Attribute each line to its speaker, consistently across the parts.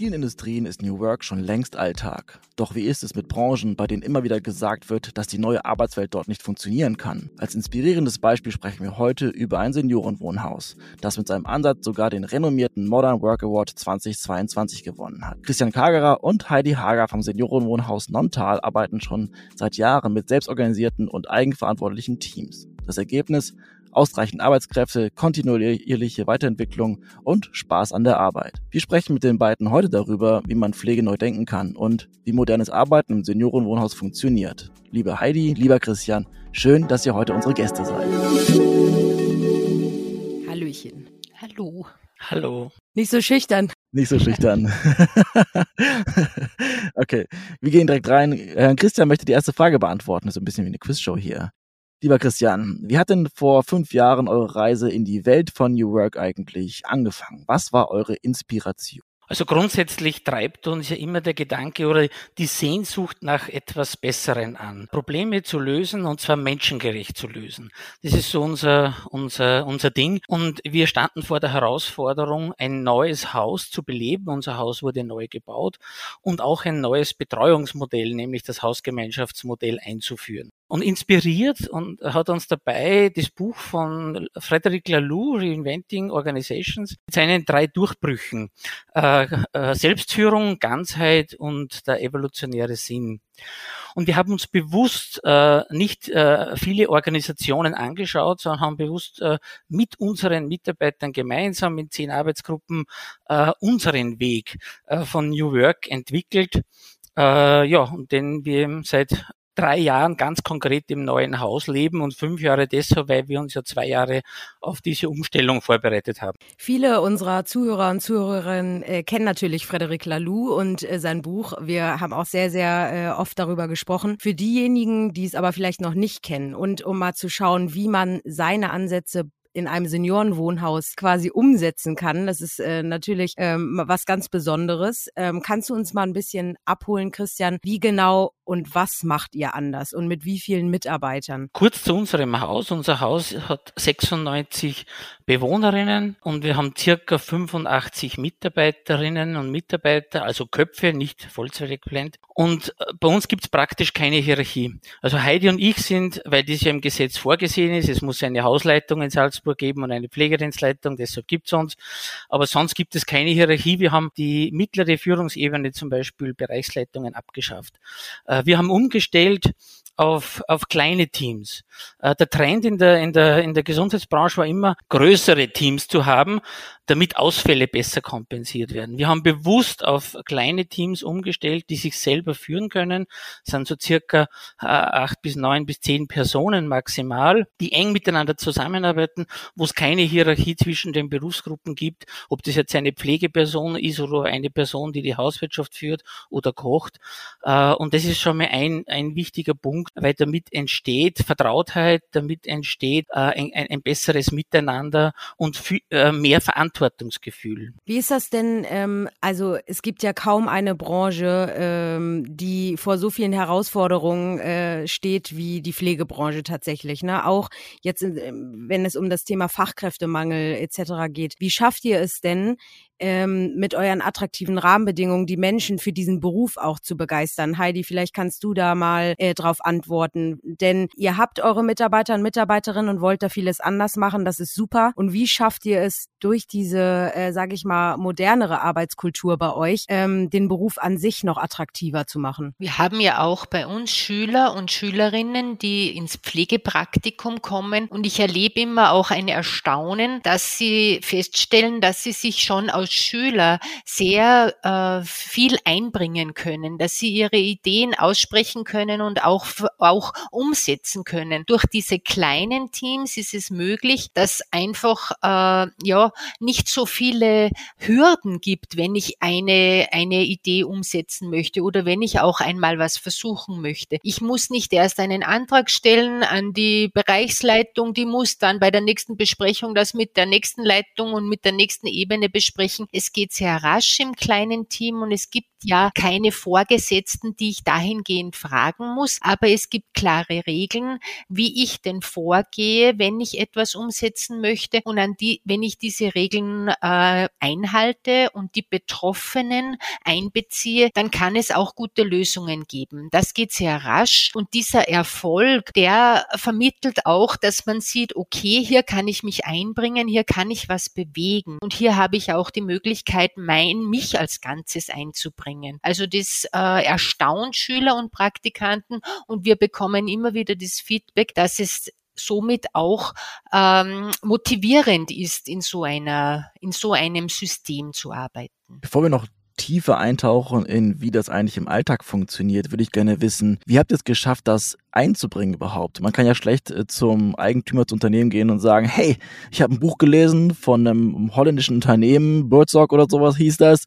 Speaker 1: vielen Industrien ist New Work schon längst Alltag. Doch wie ist es mit Branchen, bei denen immer wieder gesagt wird, dass die neue Arbeitswelt dort nicht funktionieren kann? Als inspirierendes Beispiel sprechen wir heute über ein Seniorenwohnhaus, das mit seinem Ansatz sogar den renommierten Modern Work Award 2022 gewonnen hat. Christian Kagerer und Heidi Hager vom Seniorenwohnhaus Nontal arbeiten schon seit Jahren mit selbstorganisierten und eigenverantwortlichen Teams. Das Ergebnis ausreichend Arbeitskräfte, kontinuierliche Weiterentwicklung und Spaß an der Arbeit. Wir sprechen mit den beiden heute darüber, wie man Pflege neu denken kann und wie modernes Arbeiten im Seniorenwohnhaus funktioniert. Liebe Heidi, lieber Christian, schön, dass ihr heute unsere Gäste seid.
Speaker 2: Hallöchen. Hallo.
Speaker 3: Hallo.
Speaker 2: Nicht so schüchtern.
Speaker 1: Nicht so schüchtern. okay, wir gehen direkt rein. Herr Christian möchte die erste Frage beantworten. Das ist ein bisschen wie eine Quizshow hier. Lieber Christian, wie hat denn vor fünf Jahren eure Reise in die Welt von New Work eigentlich angefangen? Was war eure Inspiration?
Speaker 3: Also grundsätzlich treibt uns ja immer der Gedanke oder die Sehnsucht nach etwas Besseren an. Probleme zu lösen und zwar menschengerecht zu lösen. Das ist so unser, unser, unser Ding. Und wir standen vor der Herausforderung, ein neues Haus zu beleben. Unser Haus wurde neu gebaut und auch ein neues Betreuungsmodell, nämlich das Hausgemeinschaftsmodell einzuführen und inspiriert und hat uns dabei das Buch von Frederic Laloux, Reinventing Organizations, mit seinen drei Durchbrüchen, äh, äh, Selbstführung, Ganzheit und der evolutionäre Sinn. Und wir haben uns bewusst äh, nicht äh, viele Organisationen angeschaut, sondern haben bewusst äh, mit unseren Mitarbeitern gemeinsam in zehn Arbeitsgruppen äh, unseren Weg äh, von New Work entwickelt. Äh, ja, und den wir seit drei Jahren ganz konkret im neuen Haus leben und fünf Jahre deshalb, weil wir uns ja zwei Jahre auf diese Umstellung vorbereitet haben.
Speaker 2: Viele unserer Zuhörer und Zuhörerinnen äh, kennen natürlich Frederic Laloux und äh, sein Buch. Wir haben auch sehr, sehr äh, oft darüber gesprochen. Für diejenigen, die es aber vielleicht noch nicht kennen und um mal zu schauen, wie man seine Ansätze in einem Seniorenwohnhaus quasi umsetzen kann. Das ist äh, natürlich ähm, was ganz Besonderes. Ähm, kannst du uns mal ein bisschen abholen, Christian? Wie genau und was macht ihr anders und mit wie vielen Mitarbeitern?
Speaker 3: Kurz zu unserem Haus. Unser Haus hat 96 Bewohnerinnen und wir haben circa 85 Mitarbeiterinnen und Mitarbeiter, also Köpfe, nicht Vollzeitäquivalent. Und äh, bei uns gibt es praktisch keine Hierarchie. Also Heidi und ich sind, weil das ja im Gesetz vorgesehen ist, es muss eine Hausleitung in Salzburg geben und eine Pflegedienstleitung, deshalb gibt es uns. Aber sonst gibt es keine Hierarchie. Wir haben die mittlere Führungsebene zum Beispiel Bereichsleitungen abgeschafft. Äh, wir haben umgestellt auf, auf kleine Teams. Äh, der Trend in der, in, der, in der Gesundheitsbranche war immer, größere Teams zu haben, damit Ausfälle besser kompensiert werden. Wir haben bewusst auf kleine Teams umgestellt, die sich selber führen können. Das sind so circa äh, acht bis neun bis zehn Personen maximal, die eng miteinander zusammenarbeiten, wo es keine Hierarchie zwischen den Berufsgruppen gibt, ob das jetzt eine Pflegeperson ist oder eine Person, die die Hauswirtschaft führt oder kocht. Äh, und das ist schon mal ein, ein wichtiger Punkt, weil damit entsteht Vertrautheit, damit entsteht äh, ein, ein, besseres Miteinander und mehr Verantwortung Verantwortungsgefühl.
Speaker 2: Wie ist das denn? Ähm, also es gibt ja kaum eine Branche, ähm, die vor so vielen Herausforderungen äh, steht wie die Pflegebranche tatsächlich. Ne? Auch jetzt, äh, wenn es um das Thema Fachkräftemangel etc. geht. Wie schafft ihr es denn, ähm, mit euren attraktiven Rahmenbedingungen die Menschen für diesen Beruf auch zu begeistern. Heidi, vielleicht kannst du da mal äh, drauf antworten, denn ihr habt eure Mitarbeiter und Mitarbeiterinnen und wollt da vieles anders machen, das ist super. Und wie schafft ihr es durch diese, äh, sage ich mal, modernere Arbeitskultur bei euch, ähm, den Beruf an sich noch attraktiver zu machen?
Speaker 4: Wir haben ja auch bei uns Schüler und Schülerinnen, die ins Pflegepraktikum kommen und ich erlebe immer auch ein Erstaunen, dass sie feststellen, dass sie sich schon aus Schüler sehr äh, viel einbringen können, dass sie ihre Ideen aussprechen können und auch, auch umsetzen können. Durch diese kleinen Teams ist es möglich, dass einfach äh, ja nicht so viele Hürden gibt, wenn ich eine, eine Idee umsetzen möchte oder wenn ich auch einmal was versuchen möchte. Ich muss nicht erst einen Antrag stellen an die Bereichsleitung, die muss dann bei der nächsten Besprechung das mit der nächsten Leitung und mit der nächsten Ebene besprechen sprechen. Es geht sehr rasch im kleinen Team und es gibt ja keine Vorgesetzten, die ich dahingehend fragen muss, aber es gibt klare Regeln, wie ich denn vorgehe, wenn ich etwas umsetzen möchte und an die, wenn ich diese Regeln äh, einhalte und die Betroffenen einbeziehe, dann kann es auch gute Lösungen geben. Das geht sehr rasch und dieser Erfolg, der vermittelt auch, dass man sieht, okay, hier kann ich mich einbringen, hier kann ich was bewegen und hier habe ich auch die Möglichkeit, mein mich als Ganzes einzubringen bringen. Also das äh, erstaunt Schüler und Praktikanten und wir bekommen immer wieder das Feedback, dass es somit auch ähm, motivierend ist, in so einer, in so einem System zu arbeiten.
Speaker 1: Bevor wir noch tiefer eintauchen in, wie das eigentlich im Alltag funktioniert, würde ich gerne wissen, wie habt ihr es geschafft, das einzubringen überhaupt? Man kann ja schlecht äh, zum Eigentümer des Unternehmens gehen und sagen, hey, ich habe ein Buch gelesen von einem holländischen Unternehmen, Birdsock oder sowas hieß das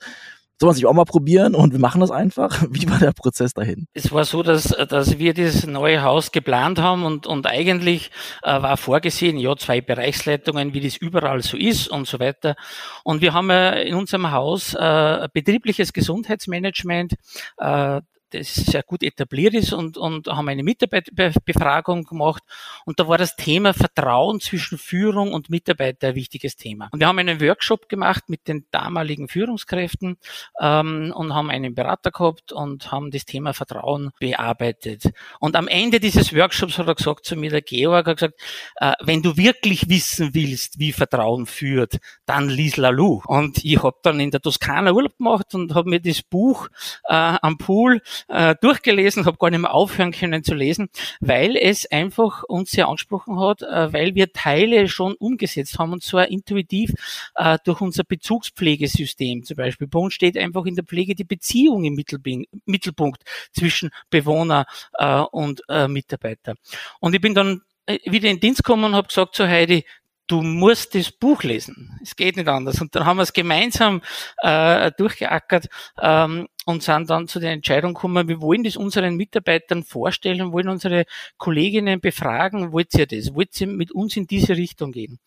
Speaker 1: soll man sich auch mal probieren und wir machen das einfach. Wie war der Prozess dahin?
Speaker 3: Es war so, dass, dass wir dieses neue Haus geplant haben und, und eigentlich äh, war vorgesehen, ja, zwei Bereichsleitungen, wie das überall so ist und so weiter. Und wir haben äh, in unserem Haus äh, betriebliches Gesundheitsmanagement, äh, das sehr gut etabliert ist und, und haben eine Mitarbeiterbefragung gemacht und da war das Thema Vertrauen zwischen Führung und Mitarbeiter ein wichtiges Thema. Und wir haben einen Workshop gemacht mit den damaligen Führungskräften ähm, und haben einen Berater gehabt und haben das Thema Vertrauen bearbeitet. Und am Ende dieses Workshops hat er gesagt zu mir, der Georg hat gesagt, äh, wenn du wirklich wissen willst, wie Vertrauen führt, dann lies Lalu. Und ich habe dann in der Toskana Urlaub gemacht und habe mir das Buch äh, am Pool äh, durchgelesen, habe gar nicht mehr aufhören können zu lesen, weil es einfach uns sehr angesprochen hat, äh, weil wir Teile schon umgesetzt haben und zwar intuitiv äh, durch unser Bezugspflegesystem zum Beispiel. Bei uns steht einfach in der Pflege die Beziehung im Mittelpunkt zwischen Bewohner äh, und äh, Mitarbeiter. Und ich bin dann äh, wieder in den Dienst gekommen und habe gesagt zu Heidi, du musst das Buch lesen. Es geht nicht anders. Und dann haben wir es gemeinsam äh, durchgeackert ähm, und sind dann zu der Entscheidung gekommen, wir wollen das unseren Mitarbeitern vorstellen, wollen unsere Kolleginnen befragen, wollt ihr das? Wollt ihr mit uns in diese Richtung gehen?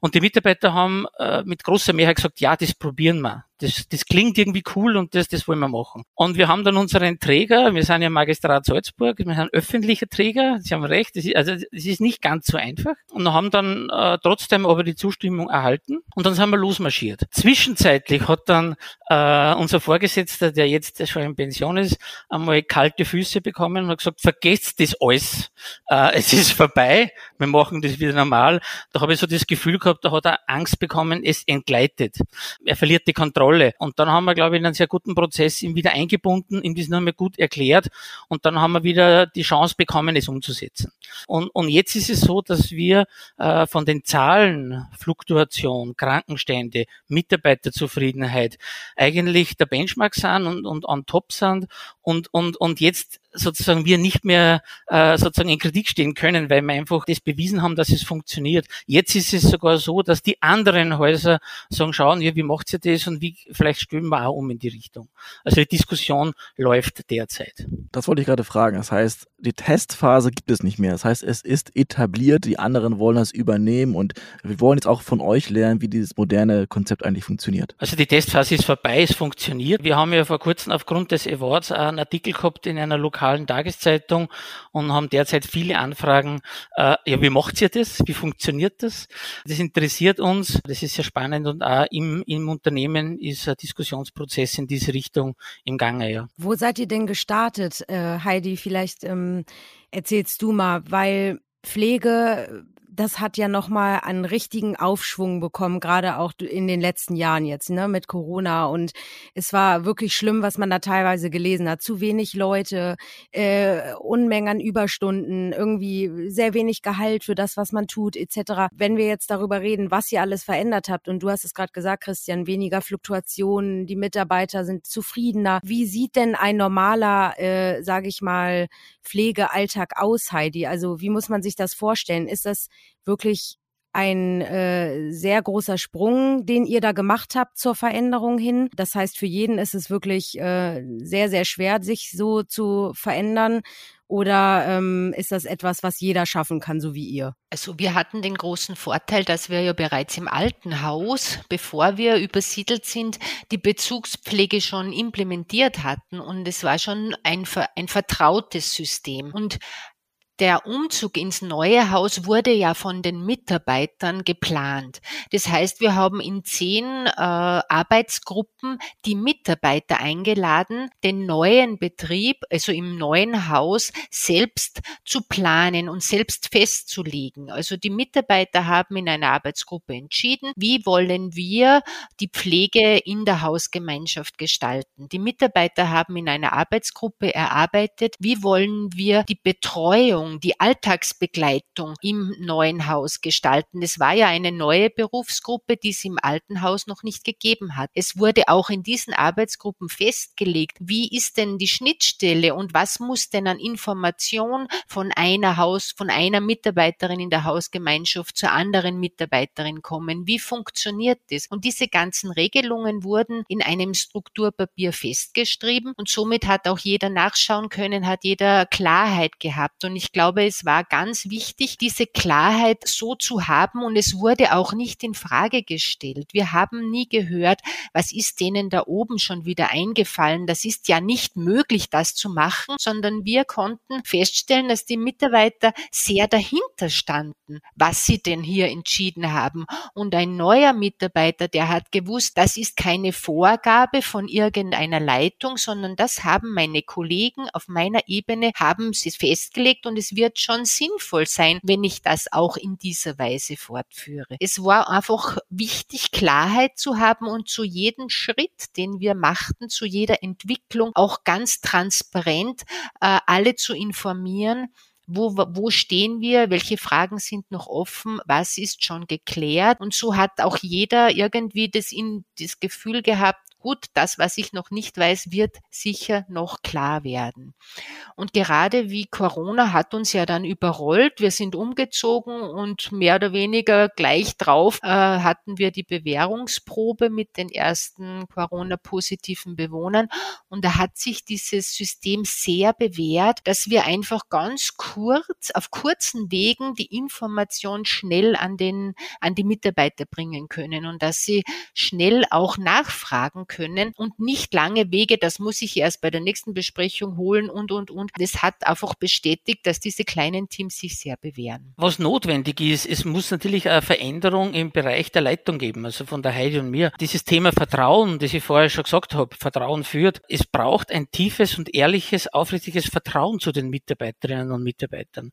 Speaker 3: Und die Mitarbeiter haben äh, mit großer Mehrheit gesagt, ja, das probieren wir das, das klingt irgendwie cool und das, das wollen wir machen. Und wir haben dann unseren Träger, wir sind ja Magistrat Salzburg, wir sind öffentlicher Träger, Sie haben recht, das ist, also das ist nicht ganz so einfach. Und haben dann äh, trotzdem aber die Zustimmung erhalten und dann sind wir losmarschiert. Zwischenzeitlich hat dann äh, unser Vorgesetzter, der jetzt schon in Pension ist, einmal kalte Füße bekommen und hat gesagt, vergesst das alles, äh, es ist vorbei, wir machen das wieder normal. Da habe ich so das Gefühl gehabt, da hat er Angst bekommen, es entgleitet. Er verliert die Kontrolle Rolle. Und dann haben wir, glaube ich, in einen sehr guten Prozess ihn wieder eingebunden, ihm das nochmal gut erklärt und dann haben wir wieder die Chance bekommen, es umzusetzen. Und, und jetzt ist es so, dass wir äh, von den Zahlen, Fluktuation, Krankenstände, Mitarbeiterzufriedenheit eigentlich der Benchmark sind und, und on top sind und, und, und jetzt sozusagen wir nicht mehr äh, sozusagen in Kritik stehen können, weil wir einfach das bewiesen haben, dass es funktioniert. Jetzt ist es sogar so, dass die anderen Häuser sagen, schauen, ja, wie macht ihr das und wie vielleicht stellen wir auch um in die Richtung. Also die Diskussion läuft derzeit.
Speaker 1: Das wollte ich gerade fragen. Das heißt, die Testphase gibt es nicht mehr. Das heißt, es ist etabliert, die anderen wollen das übernehmen und wir wollen jetzt auch von euch lernen, wie dieses moderne Konzept eigentlich funktioniert.
Speaker 3: Also die Testphase ist vorbei, es funktioniert. Wir haben ja vor kurzem aufgrund des Awards einen Artikel gehabt in einer lokalen Tageszeitung und haben derzeit viele Anfragen. Äh, ja, wie macht ihr das? Wie funktioniert das? Das interessiert uns. Das ist sehr spannend und auch im, im Unternehmen ist ein Diskussionsprozess in diese Richtung im Gange. Ja.
Speaker 2: Wo seid ihr denn gestartet, äh, Heidi? Vielleicht ähm, erzählst du mal, weil Pflege das hat ja nochmal einen richtigen Aufschwung bekommen, gerade auch in den letzten Jahren jetzt, ne, mit Corona. Und es war wirklich schlimm, was man da teilweise gelesen hat. Zu wenig Leute, äh, Unmengen an Überstunden, irgendwie sehr wenig Gehalt für das, was man tut, etc. Wenn wir jetzt darüber reden, was ihr alles verändert habt, und du hast es gerade gesagt, Christian, weniger Fluktuationen, die Mitarbeiter sind zufriedener. Wie sieht denn ein normaler, äh, sage ich mal, Pflegealltag aus, Heidi? Also wie muss man sich das vorstellen? Ist das wirklich ein äh, sehr großer Sprung, den ihr da gemacht habt zur Veränderung hin. Das heißt, für jeden ist es wirklich äh, sehr, sehr schwer, sich so zu verändern. Oder ähm, ist das etwas, was jeder schaffen kann, so wie ihr?
Speaker 4: Also wir hatten den großen Vorteil, dass wir ja bereits im alten Haus, bevor wir übersiedelt sind, die Bezugspflege schon implementiert hatten und es war schon ein, ein vertrautes System. Und der Umzug ins neue Haus wurde ja von den Mitarbeitern geplant. Das heißt, wir haben in zehn äh, Arbeitsgruppen die Mitarbeiter eingeladen, den neuen Betrieb, also im neuen Haus, selbst zu planen und selbst festzulegen. Also die Mitarbeiter haben in einer Arbeitsgruppe entschieden, wie wollen wir die Pflege in der Hausgemeinschaft gestalten. Die Mitarbeiter haben in einer Arbeitsgruppe erarbeitet, wie wollen wir die Betreuung Begleitung, die Alltagsbegleitung im neuen Haus gestalten. Es war ja eine neue Berufsgruppe, die es im alten Haus noch nicht gegeben hat. Es wurde auch in diesen Arbeitsgruppen festgelegt, wie ist denn die Schnittstelle und was muss denn an Information von einer Haus, von einer Mitarbeiterin in der Hausgemeinschaft zur anderen Mitarbeiterin kommen? Wie funktioniert das? Und diese ganzen Regelungen wurden in einem Strukturpapier festgeschrieben und somit hat auch jeder nachschauen können, hat jeder Klarheit gehabt. Und ich glaube, glaube, es war ganz wichtig, diese Klarheit so zu haben und es wurde auch nicht in Frage gestellt. Wir haben nie gehört, was ist denen da oben schon wieder eingefallen? Das ist ja nicht möglich, das zu machen, sondern wir konnten feststellen, dass die Mitarbeiter sehr dahinter standen, was sie denn hier entschieden haben. Und ein neuer Mitarbeiter, der hat gewusst, das ist keine Vorgabe von irgendeiner Leitung, sondern das haben meine Kollegen auf meiner Ebene, haben sie festgelegt und es wird schon sinnvoll sein, wenn ich das auch in dieser Weise fortführe. Es war einfach wichtig, Klarheit zu haben und zu jedem Schritt, den wir machten, zu jeder Entwicklung auch ganz transparent äh, alle zu informieren, wo, wo stehen wir, welche Fragen sind noch offen, was ist schon geklärt. Und so hat auch jeder irgendwie das, in, das Gefühl gehabt, gut, das, was ich noch nicht weiß, wird sicher noch klar werden. Und gerade wie Corona hat uns ja dann überrollt, wir sind umgezogen und mehr oder weniger gleich drauf äh, hatten wir die Bewährungsprobe mit den ersten Corona-positiven Bewohnern. Und da hat sich dieses System sehr bewährt, dass wir einfach ganz kurz, auf kurzen Wegen die Information schnell an den, an die Mitarbeiter bringen können und dass sie schnell auch nachfragen können und nicht lange Wege, das muss ich erst bei der nächsten Besprechung holen und, und, und. Das hat einfach bestätigt, dass diese kleinen Teams sich sehr bewähren.
Speaker 3: Was notwendig ist, es muss natürlich eine Veränderung im Bereich der Leitung geben, also von der Heidi und mir. Dieses Thema Vertrauen, das ich vorher schon gesagt habe, Vertrauen führt. Es braucht ein tiefes und ehrliches, aufrichtiges Vertrauen zu den Mitarbeiterinnen und Mitarbeitern.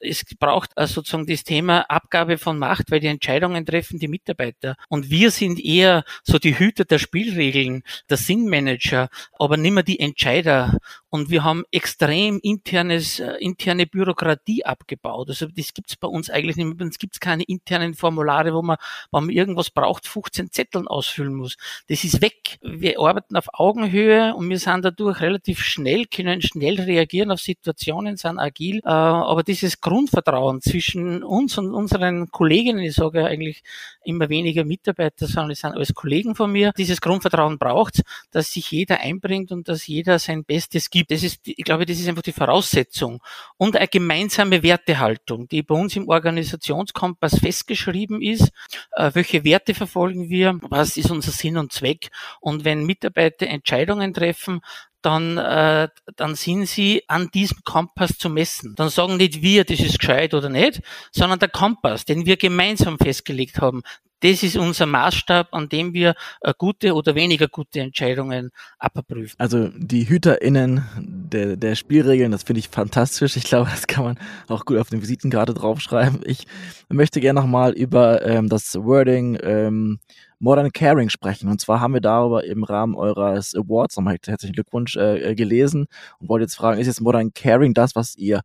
Speaker 3: Es braucht also sozusagen das Thema Abgabe von Macht, weil die Entscheidungen treffen die Mitarbeiter. Und wir sind eher so die Hüter der Spielregeln Regeln, der Sinnmanager, aber nicht mehr die Entscheider. Und wir haben extrem internes, äh, interne Bürokratie abgebaut. Also das gibt's bei uns eigentlich nicht mehr. Bei uns gibt's keine internen Formulare, wo man, wenn man irgendwas braucht, 15 Zetteln ausfüllen muss. Das ist weg. Wir arbeiten auf Augenhöhe und wir sind dadurch relativ schnell, können schnell reagieren auf Situationen, sind agil. Äh, aber dieses Grundvertrauen zwischen uns und unseren Kolleginnen, ich sage ja eigentlich immer weniger Mitarbeiter, sondern es sind alles Kollegen von mir, dieses Grundvertrauen Vertrauen braucht, dass sich jeder einbringt und dass jeder sein Bestes gibt. Das ist, ich glaube, das ist einfach die Voraussetzung. Und eine gemeinsame Wertehaltung, die bei uns im Organisationskompass festgeschrieben ist. Äh, welche Werte verfolgen wir? Was ist unser Sinn und Zweck? Und wenn Mitarbeiter Entscheidungen treffen, dann, äh, dann sind sie an diesem Kompass zu messen. Dann sagen nicht wir, das ist gescheit oder nicht, sondern der Kompass, den wir gemeinsam festgelegt haben, das ist unser Maßstab, an dem wir äh, gute oder weniger gute Entscheidungen abprüfen.
Speaker 1: Also die HüterInnen der, der Spielregeln, das finde ich fantastisch. Ich glaube, das kann man auch gut auf den Visitenkarte draufschreiben. Ich möchte gerne nochmal über ähm, das Wording ähm, Modern Caring sprechen. Und zwar haben wir darüber im Rahmen eures Awards, nochmal herzlichen Glückwunsch, äh, gelesen und wollte jetzt fragen, ist jetzt Modern Caring das, was ihr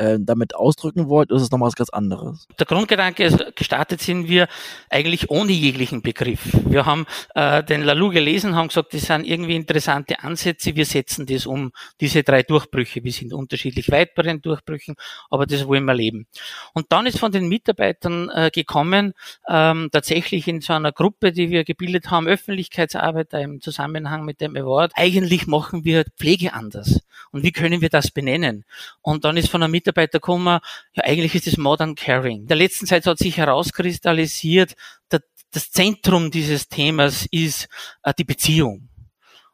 Speaker 1: äh, damit ausdrücken wollt, ist es nochmal was ganz anderes?
Speaker 3: Der Grundgedanke ist, gestartet sind wir eigentlich ohne jeglichen Begriff. Wir haben äh, den Lalu gelesen, haben gesagt, das sind irgendwie interessante Ansätze, wir setzen das um, diese drei Durchbrüche. Wir sind unterschiedlich weit bei den Durchbrüchen, aber das wollen wir leben. Und dann ist von den Mitarbeitern äh, gekommen, ähm, tatsächlich in so einer Gruppe, die wir gebildet haben, Öffentlichkeitsarbeit im Zusammenhang mit dem Award, eigentlich machen wir Pflege anders. Und wie können wir das benennen? Und dann ist von einem Mitarbeiter gekommen, ja, eigentlich ist es Modern Caring. In der letzten Zeit hat sich herauskristallisiert, dass das Zentrum dieses Themas ist äh, die Beziehung.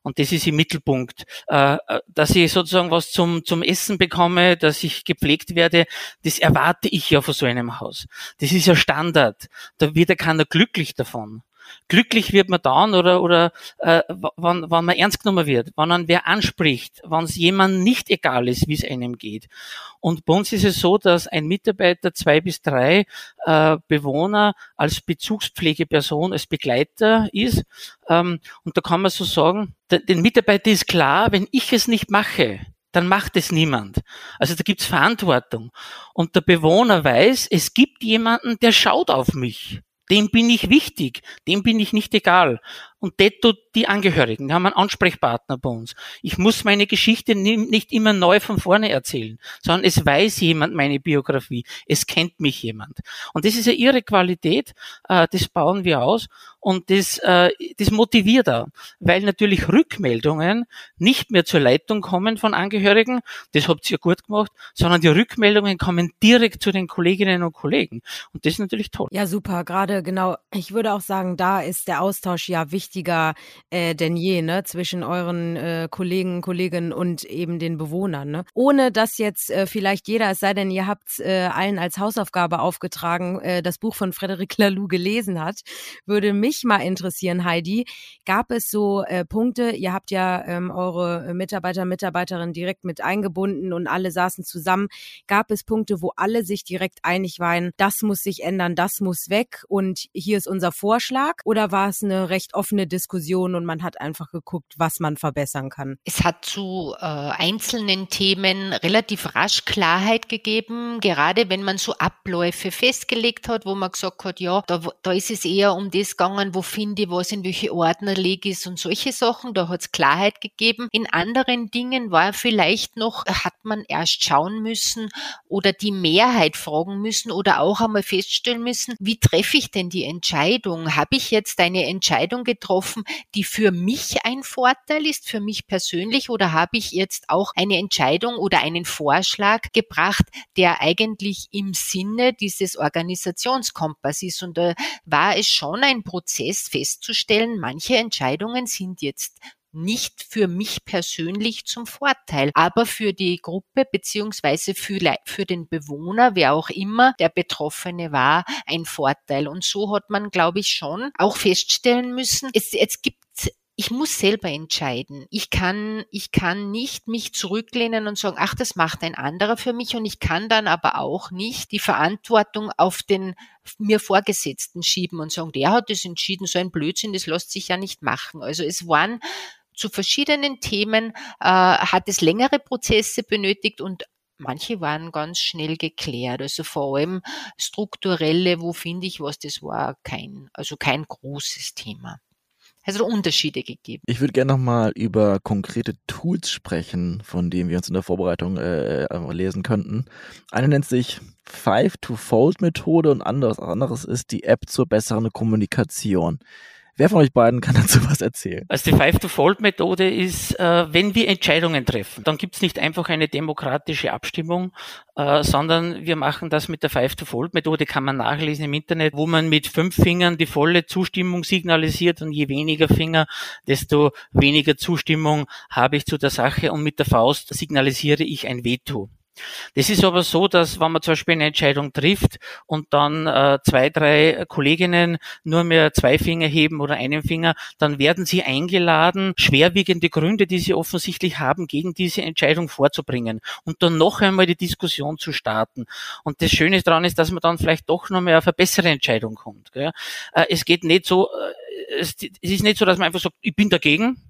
Speaker 3: Und das ist im Mittelpunkt. Äh, äh, dass ich sozusagen was zum, zum Essen bekomme, dass ich gepflegt werde, das erwarte ich ja von so einem Haus. Das ist ja Standard. Da wird ja keiner glücklich davon. Glücklich wird man dann oder, oder äh, wann, wann man ernst genommen wird, wann man wer anspricht, wann es jemandem nicht egal ist, wie es einem geht. Und bei uns ist es so, dass ein Mitarbeiter zwei bis drei äh, Bewohner als Bezugspflegeperson, als Begleiter ist. Ähm, und da kann man so sagen, den Mitarbeiter ist klar, wenn ich es nicht mache, dann macht es niemand. Also da gibt's Verantwortung. Und der Bewohner weiß, es gibt jemanden, der schaut auf mich. Dem bin ich wichtig, dem bin ich nicht egal. Und detto die Angehörigen haben einen Ansprechpartner bei uns. Ich muss meine Geschichte nicht immer neu von vorne erzählen, sondern es weiß jemand meine Biografie, es kennt mich jemand. Und das ist ja ihre Qualität, äh, das bauen wir aus und das, äh, das motiviert auch, weil natürlich Rückmeldungen nicht mehr zur Leitung kommen von Angehörigen, das habt ihr gut gemacht, sondern die Rückmeldungen kommen direkt zu den Kolleginnen und Kollegen. Und das ist natürlich toll.
Speaker 2: Ja, super. Gerade genau, ich würde auch sagen, da ist der Austausch ja wichtig wichtiger äh, denn je, ne, zwischen euren äh, Kollegen, Kolleginnen und eben den Bewohnern, ne? Ohne dass jetzt äh, vielleicht jeder, es sei denn, ihr habt äh, allen als Hausaufgabe aufgetragen, äh, das Buch von Frederic Laloux gelesen hat, würde mich mal interessieren, Heidi, gab es so äh, Punkte, ihr habt ja ähm, eure Mitarbeiter, Mitarbeiterinnen direkt mit eingebunden und alle saßen zusammen, gab es Punkte, wo alle sich direkt einig waren, das muss sich ändern, das muss weg und hier ist unser Vorschlag? Oder war es eine recht offene offene Diskussion und man hat einfach geguckt, was man verbessern kann.
Speaker 4: Es hat zu äh, einzelnen Themen relativ rasch Klarheit gegeben, gerade wenn man so Abläufe festgelegt hat, wo man gesagt hat, ja, da, da ist es eher um das gegangen, wo finde ich was, in welche Ordner lege ich und solche Sachen, da hat es Klarheit gegeben. In anderen Dingen war vielleicht noch, hat man erst schauen müssen oder die Mehrheit fragen müssen oder auch einmal feststellen müssen, wie treffe ich denn die Entscheidung? Habe ich jetzt eine Entscheidung getroffen, getroffen, die für mich ein Vorteil ist, für mich persönlich, oder habe ich jetzt auch eine Entscheidung oder einen Vorschlag gebracht, der eigentlich im Sinne dieses Organisationskompass ist? Und da war es schon ein Prozess festzustellen, manche Entscheidungen sind jetzt nicht für mich persönlich zum Vorteil, aber für die Gruppe beziehungsweise für, für den Bewohner, wer auch immer der Betroffene war, ein Vorteil. Und so hat man, glaube ich, schon auch feststellen müssen, es, es gibt ich muss selber entscheiden. Ich kann, ich kann nicht mich zurücklehnen und sagen, ach, das macht ein anderer für mich. Und ich kann dann aber auch nicht die Verantwortung auf den mir Vorgesetzten schieben und sagen, der hat das entschieden, so ein Blödsinn, das lässt sich ja nicht machen. Also es waren zu verschiedenen Themen äh, hat es längere Prozesse benötigt und manche waren ganz schnell geklärt. Also vor allem strukturelle, wo finde ich was, das war kein, also kein großes Thema. Also Unterschiede gegeben.
Speaker 1: Ich würde gerne nochmal über konkrete Tools sprechen, von denen wir uns in der Vorbereitung äh, lesen könnten. Eine nennt sich Five-to-Fold-Methode und anderes, anderes ist die App zur besseren Kommunikation. Wer von euch beiden kann dazu was erzählen?
Speaker 3: Also die Five-to-Fold-Methode ist, äh, wenn wir Entscheidungen treffen, dann gibt es nicht einfach eine demokratische Abstimmung, äh, sondern wir machen das mit der Five-to-Fold-Methode, kann man nachlesen im Internet, wo man mit fünf Fingern die volle Zustimmung signalisiert und je weniger Finger, desto weniger Zustimmung habe ich zu der Sache und mit der Faust signalisiere ich ein Veto. Das ist aber so, dass wenn man zum Beispiel eine Entscheidung trifft und dann äh, zwei, drei Kolleginnen nur mehr zwei Finger heben oder einen Finger, dann werden sie eingeladen, schwerwiegende Gründe, die sie offensichtlich haben, gegen diese Entscheidung vorzubringen und dann noch einmal die Diskussion zu starten. Und das Schöne daran ist, dass man dann vielleicht doch noch mehr auf eine bessere Entscheidung kommt. Gell? Äh, es geht nicht so, äh, es ist nicht so, dass man einfach sagt, ich bin dagegen,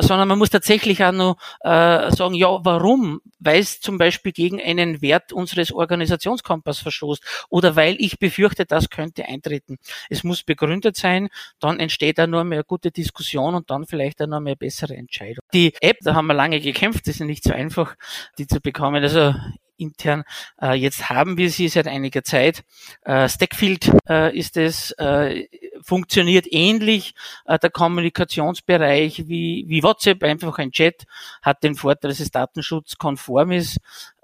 Speaker 3: sondern man muss tatsächlich auch noch äh, sagen, ja, warum? Weil es zum Beispiel gegen einen Wert unseres Organisationskompass verstoßt oder weil ich befürchte, das könnte eintreten. Es muss begründet sein, dann entsteht da nur mehr gute Diskussion und dann vielleicht auch noch mehr bessere Entscheidung. Die App, da haben wir lange gekämpft, das ist nicht so einfach, die zu bekommen. Also intern. Äh, jetzt haben wir sie seit einiger Zeit. Äh, Stackfield äh, ist es, äh, funktioniert ähnlich. Äh, der Kommunikationsbereich wie, wie WhatsApp, einfach ein Chat, hat den Vorteil, dass es datenschutzkonform ist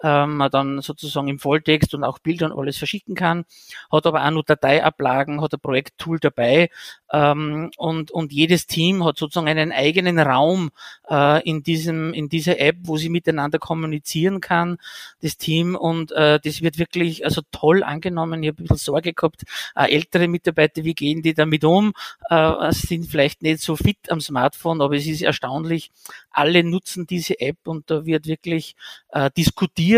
Speaker 3: ähm, man dann sozusagen im Volltext und auch Bilder und alles verschicken kann, hat aber auch nur Dateiablagen, hat ein Projekttool dabei ähm, und, und jedes Team hat sozusagen einen eigenen Raum äh, in diesem in dieser App, wo sie miteinander kommunizieren kann, das Team und äh, das wird wirklich also toll angenommen. Ich habe ein bisschen Sorge gehabt, äh, ältere Mitarbeiter, wie gehen die damit um? Äh, sind vielleicht nicht so fit am Smartphone, aber es ist erstaunlich, alle nutzen diese App und da wird wirklich äh, diskutiert,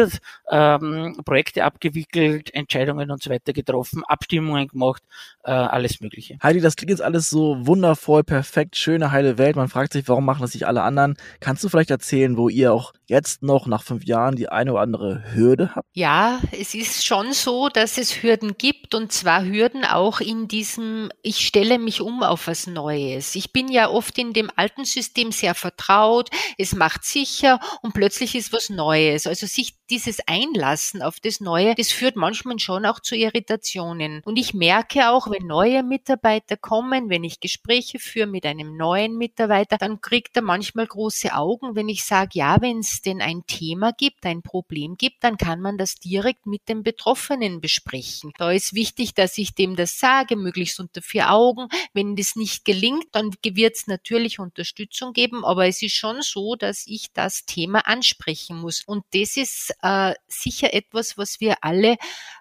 Speaker 3: ähm, Projekte abgewickelt, Entscheidungen und so weiter getroffen, Abstimmungen gemacht, äh, alles Mögliche.
Speaker 1: Heidi, das klingt jetzt alles so wundervoll, perfekt, schöne, heile Welt. Man fragt sich, warum machen das nicht alle anderen? Kannst du vielleicht erzählen, wo ihr auch jetzt noch nach fünf Jahren die eine oder andere Hürde habt?
Speaker 4: Ja, es ist schon so, dass es Hürden gibt und zwar Hürden auch in diesem, ich stelle mich um auf was Neues. Ich bin ja oft in dem alten System sehr vertraut, es macht sicher und plötzlich ist was Neues. Also sich dieses Einlassen auf das Neue, das führt manchmal schon auch zu Irritationen. Und ich merke auch, wenn neue Mitarbeiter kommen, wenn ich Gespräche führe mit einem neuen Mitarbeiter, dann kriegt er manchmal große Augen, wenn ich sage, ja, wenn es denn ein Thema gibt, ein Problem gibt, dann kann man das direkt mit dem Betroffenen besprechen. Da ist wichtig, dass ich dem das sage, möglichst unter vier Augen. Wenn das nicht gelingt, dann wird es natürlich Unterstützung geben, aber es ist schon so, dass ich das Thema ansprechen muss. Und das ist äh, sicher etwas, was wir alle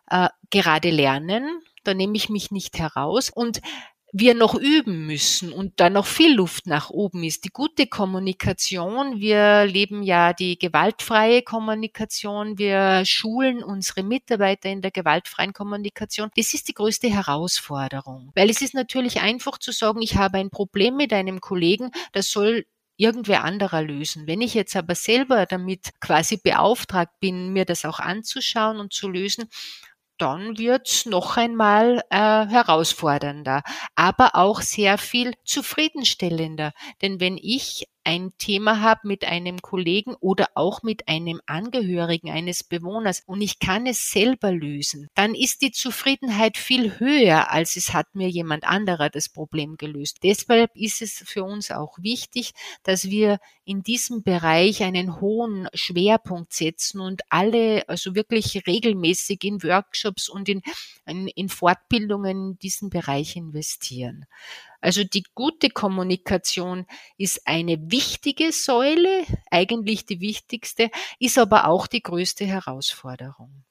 Speaker 4: äh, gerade lernen. Da nehme ich mich nicht heraus. Und wir noch üben müssen und da noch viel Luft nach oben ist. Die gute Kommunikation, wir leben ja die gewaltfreie Kommunikation, wir schulen unsere Mitarbeiter in der gewaltfreien Kommunikation. Das ist die größte Herausforderung, weil es ist natürlich einfach zu sagen, ich habe ein Problem mit einem Kollegen, das soll irgendwer anderer lösen. Wenn ich jetzt aber selber damit quasi beauftragt bin, mir das auch anzuschauen und zu lösen, dann wird's noch einmal äh, herausfordernder, aber auch sehr viel zufriedenstellender. Denn wenn ich ein Thema habe mit einem Kollegen oder auch mit einem Angehörigen eines Bewohners und ich kann es selber lösen, dann ist die Zufriedenheit viel höher, als es hat mir jemand anderer das Problem gelöst. Deshalb ist es für uns auch wichtig, dass wir in diesem Bereich einen hohen Schwerpunkt setzen und alle also wirklich regelmäßig in Workshops und in, in, in Fortbildungen in diesen Bereich investieren. Also die gute Kommunikation ist eine wichtige Säule, eigentlich die wichtigste, ist aber auch die größte Herausforderung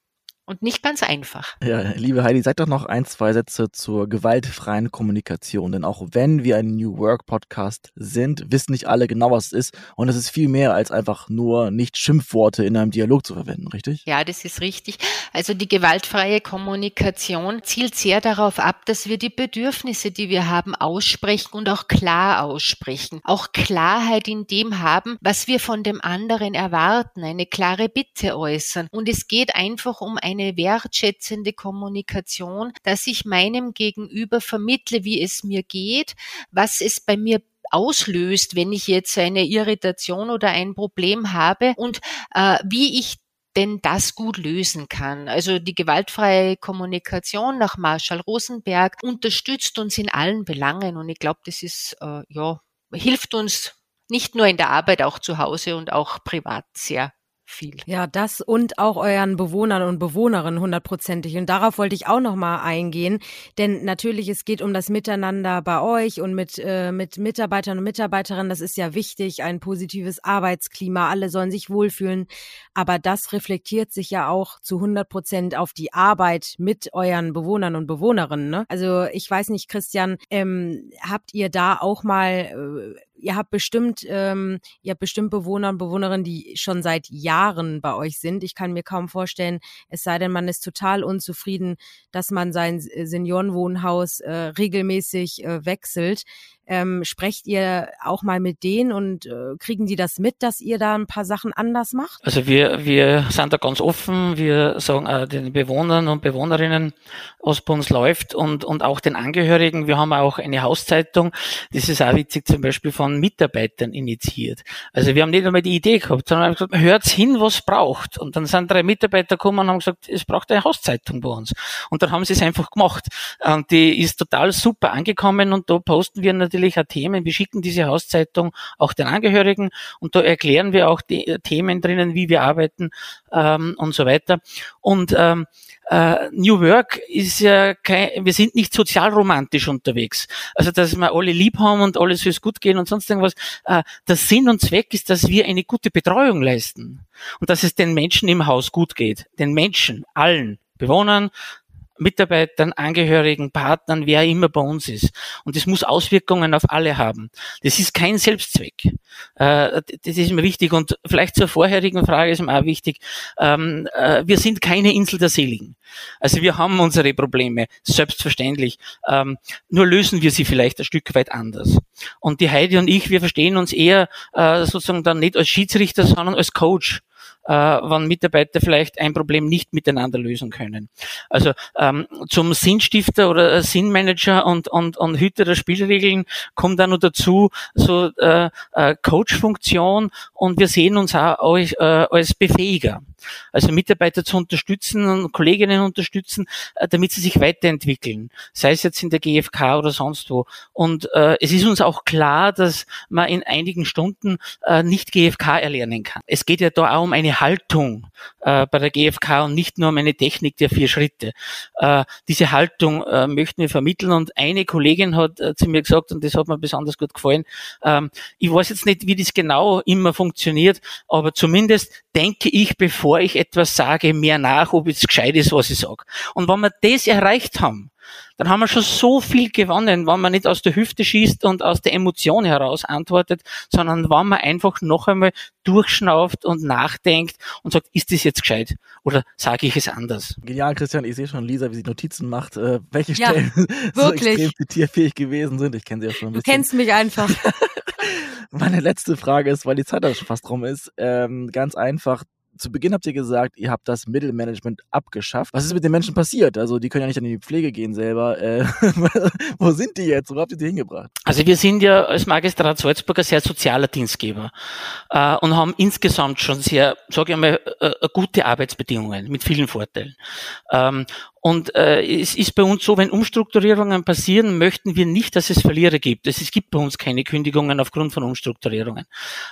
Speaker 4: und nicht ganz einfach.
Speaker 1: Ja, liebe Heidi, sag doch noch ein, zwei Sätze zur gewaltfreien Kommunikation. Denn auch wenn wir ein New Work Podcast sind, wissen nicht alle genau, was es ist. Und es ist viel mehr als einfach nur nicht Schimpfworte in einem Dialog zu verwenden, richtig?
Speaker 4: Ja, das ist richtig. Also die gewaltfreie Kommunikation zielt sehr darauf ab, dass wir die Bedürfnisse, die wir haben, aussprechen und auch klar aussprechen. Auch Klarheit in dem haben, was wir von dem anderen erwarten, eine klare Bitte äußern. Und es geht einfach um ein eine wertschätzende Kommunikation, dass ich meinem Gegenüber vermittle, wie es mir geht, was es bei mir auslöst, wenn ich jetzt eine Irritation oder ein Problem habe und äh, wie ich denn das gut lösen kann. Also die gewaltfreie Kommunikation nach Marshall Rosenberg unterstützt uns in allen Belangen und ich glaube, das ist äh, ja hilft uns nicht nur in der Arbeit, auch zu Hause und auch privat sehr viel.
Speaker 2: Ja, das und auch euren Bewohnern und Bewohnerinnen hundertprozentig. Und darauf wollte ich auch noch mal eingehen, denn natürlich es geht um das Miteinander bei euch und mit äh, mit Mitarbeitern und Mitarbeiterinnen. Das ist ja wichtig, ein positives Arbeitsklima. Alle sollen sich wohlfühlen, aber das reflektiert sich ja auch zu 100 Prozent auf die Arbeit mit euren Bewohnern und Bewohnerinnen. Ne? Also ich weiß nicht, Christian, ähm, habt ihr da auch mal äh, ihr habt bestimmt, ähm, ihr habt bestimmt Bewohner und Bewohnerinnen, die schon seit Jahren bei euch sind. Ich kann mir kaum vorstellen, es sei denn, man ist total unzufrieden, dass man sein Seniorenwohnhaus äh, regelmäßig äh, wechselt. Ähm, sprecht ihr auch mal mit denen und äh, kriegen die das mit, dass ihr da ein paar Sachen anders macht?
Speaker 3: Also wir, wir sind da ganz offen. Wir sagen äh, den Bewohnern und Bewohnerinnen, was bei uns läuft und, und auch den Angehörigen. Wir haben auch eine Hauszeitung. Das ist auch witzig, zum Beispiel von Mitarbeitern initiiert. Also wir haben nicht einmal die Idee gehabt, sondern haben gesagt, hört hin, was braucht. Und dann sind drei Mitarbeiter gekommen und haben gesagt, es braucht eine Hauszeitung bei uns. Und dann haben sie es einfach gemacht. Und die ist total super angekommen und da posten wir natürlich auch Themen. Wir schicken diese Hauszeitung auch den Angehörigen und da erklären wir auch die äh, Themen drinnen, wie wir arbeiten ähm, und so weiter. Und ähm, äh, New Work ist ja kein, wir sind nicht sozialromantisch unterwegs. Also, dass wir alle lieb haben und alles soll gut gehen und sonst irgendwas. Äh, der Sinn und Zweck ist, dass wir eine gute Betreuung leisten und dass es den Menschen im Haus gut geht. Den Menschen, allen Bewohnern, Mitarbeitern, Angehörigen, Partnern, wer immer bei uns ist. Und das muss Auswirkungen auf alle haben. Das ist kein Selbstzweck. Äh, das ist mir wichtig. Und vielleicht zur vorherigen Frage ist mir auch wichtig. Ähm, äh, wir sind keine Insel der Seligen. Also wir haben unsere Probleme, selbstverständlich. Ähm, nur lösen wir sie vielleicht ein Stück weit anders. Und die Heidi und ich, wir verstehen uns eher äh, sozusagen dann nicht als Schiedsrichter, sondern als Coach äh, wann Mitarbeiter vielleicht ein Problem nicht miteinander lösen können. Also ähm, zum Sinnstifter oder Sinnmanager und, und, und Hüter der Spielregeln kommt da noch dazu so äh, äh, Coach-Funktion und wir sehen uns auch als, äh, als Befähiger. Also Mitarbeiter zu unterstützen und Kolleginnen unterstützen, äh, damit sie sich weiterentwickeln, sei es jetzt in der GfK oder sonst wo. Und äh, es ist uns auch klar, dass man in einigen Stunden äh, nicht GfK erlernen kann. Es geht ja da auch um eine Haltung äh, bei der GfK und nicht nur um eine Technik der vier Schritte. Äh, diese Haltung äh, möchten wir vermitteln und eine Kollegin hat äh, zu mir gesagt, und das hat mir besonders gut gefallen, ähm, ich weiß jetzt nicht, wie das genau immer funktioniert, aber zumindest denke ich, bevor ich etwas sage, mehr nach, ob es gescheit ist, was ich sage. Und wenn wir das erreicht haben, dann haben wir schon so viel gewonnen, wenn man nicht aus der Hüfte schießt und aus der Emotion heraus antwortet, sondern wenn man einfach noch einmal durchschnauft und nachdenkt und sagt, ist das jetzt gescheit oder sage ich es anders?
Speaker 1: Genial, Christian. Ich sehe schon Lisa, wie sie Notizen macht, äh, welche
Speaker 2: Ja,
Speaker 1: Stellen so
Speaker 2: wirklich.
Speaker 1: extrem zitierfähig gewesen sind. Ich kenne sie ja schon ein
Speaker 2: Du
Speaker 1: bisschen.
Speaker 2: kennst mich einfach.
Speaker 1: Meine letzte Frage ist, weil die Zeit auch schon fast rum ist, ähm, ganz einfach. Zu Beginn habt ihr gesagt, ihr habt das Mittelmanagement abgeschafft. Was ist mit den Menschen passiert? Also die können ja nicht in die Pflege gehen selber. Äh, wo sind die jetzt? Wo habt ihr die hingebracht?
Speaker 3: Also wir sind ja als Magistrat Salzburg ein sehr sozialer Dienstgeber äh, und haben insgesamt schon sehr, sage ich mal, äh, äh, gute Arbeitsbedingungen mit vielen Vorteilen. Ähm, und äh, es ist bei uns so, wenn Umstrukturierungen passieren, möchten wir nicht, dass es Verlierer gibt. Es, es gibt bei uns keine Kündigungen aufgrund von Umstrukturierungen.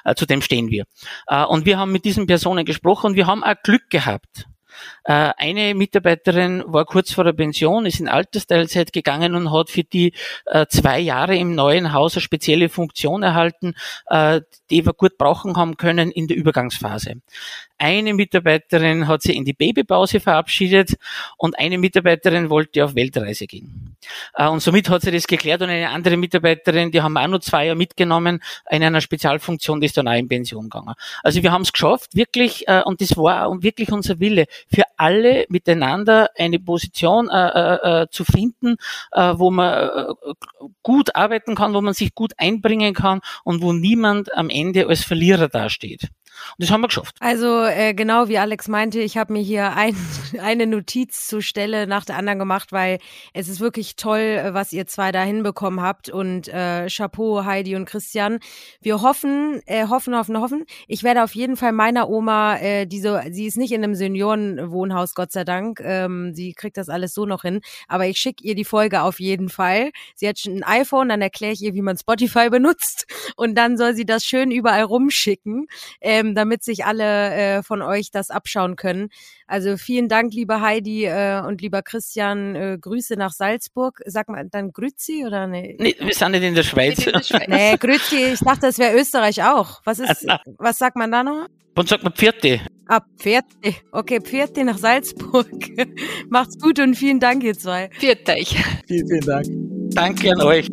Speaker 3: Äh, zu dem stehen wir. Äh, und wir haben mit diesen Personen gesprochen und wir haben auch Glück gehabt. Äh, eine Mitarbeiterin war kurz vor der Pension, ist in Altersteilzeit gegangen und hat für die äh, zwei Jahre im neuen Haus eine spezielle Funktion erhalten, äh, die wir gut brauchen haben können in der Übergangsphase. Eine Mitarbeiterin hat sie in die Babypause verabschiedet und eine Mitarbeiterin wollte auf Weltreise gehen. Und somit hat sie das geklärt und eine andere Mitarbeiterin, die haben auch noch zwei Jahre mitgenommen in einer Spezialfunktion, die ist dann auch in Pension gegangen. Also wir haben es geschafft, wirklich, und das war wirklich unser Wille, für alle miteinander eine Position äh, äh, äh, zu finden, äh, wo man äh, gut arbeiten kann, wo man sich gut einbringen kann und wo niemand am Ende als Verlierer dasteht. Und das haben wir geschafft.
Speaker 2: Also äh, genau wie Alex meinte, ich habe mir hier ein, eine Notiz zur Stelle nach der anderen gemacht, weil es ist wirklich toll, äh, was ihr zwei da hinbekommen habt. Und äh, Chapeau, Heidi und Christian. Wir hoffen, äh, hoffen, hoffen, hoffen. Ich werde auf jeden Fall meiner Oma, äh, diese, sie ist nicht in einem Seniorenwohnhaus, Gott sei Dank. Ähm, sie kriegt das alles so noch hin. Aber ich schicke ihr die Folge auf jeden Fall. Sie hat schon ein iPhone, dann erkläre ich ihr, wie man Spotify benutzt. Und dann soll sie das schön überall rumschicken. Ähm, damit sich alle äh, von euch das abschauen können. Also vielen Dank, liebe Heidi äh, und lieber Christian. Äh, Grüße nach Salzburg. Sag mal dann Grüzi oder ne?
Speaker 3: Nee, wir sind nicht in der Schweiz.
Speaker 4: In der Schweiz.
Speaker 2: Nee, Grüzi, ich dachte, das wäre Österreich auch. Was ist, was sagt man da noch?
Speaker 3: Und sagt man Pfiate.
Speaker 2: Ah, Pferde. Okay, Pferde nach Salzburg. Macht's gut und vielen Dank, ihr zwei.
Speaker 4: Viert euch.
Speaker 1: Vielen, vielen Dank.
Speaker 3: Danke an euch.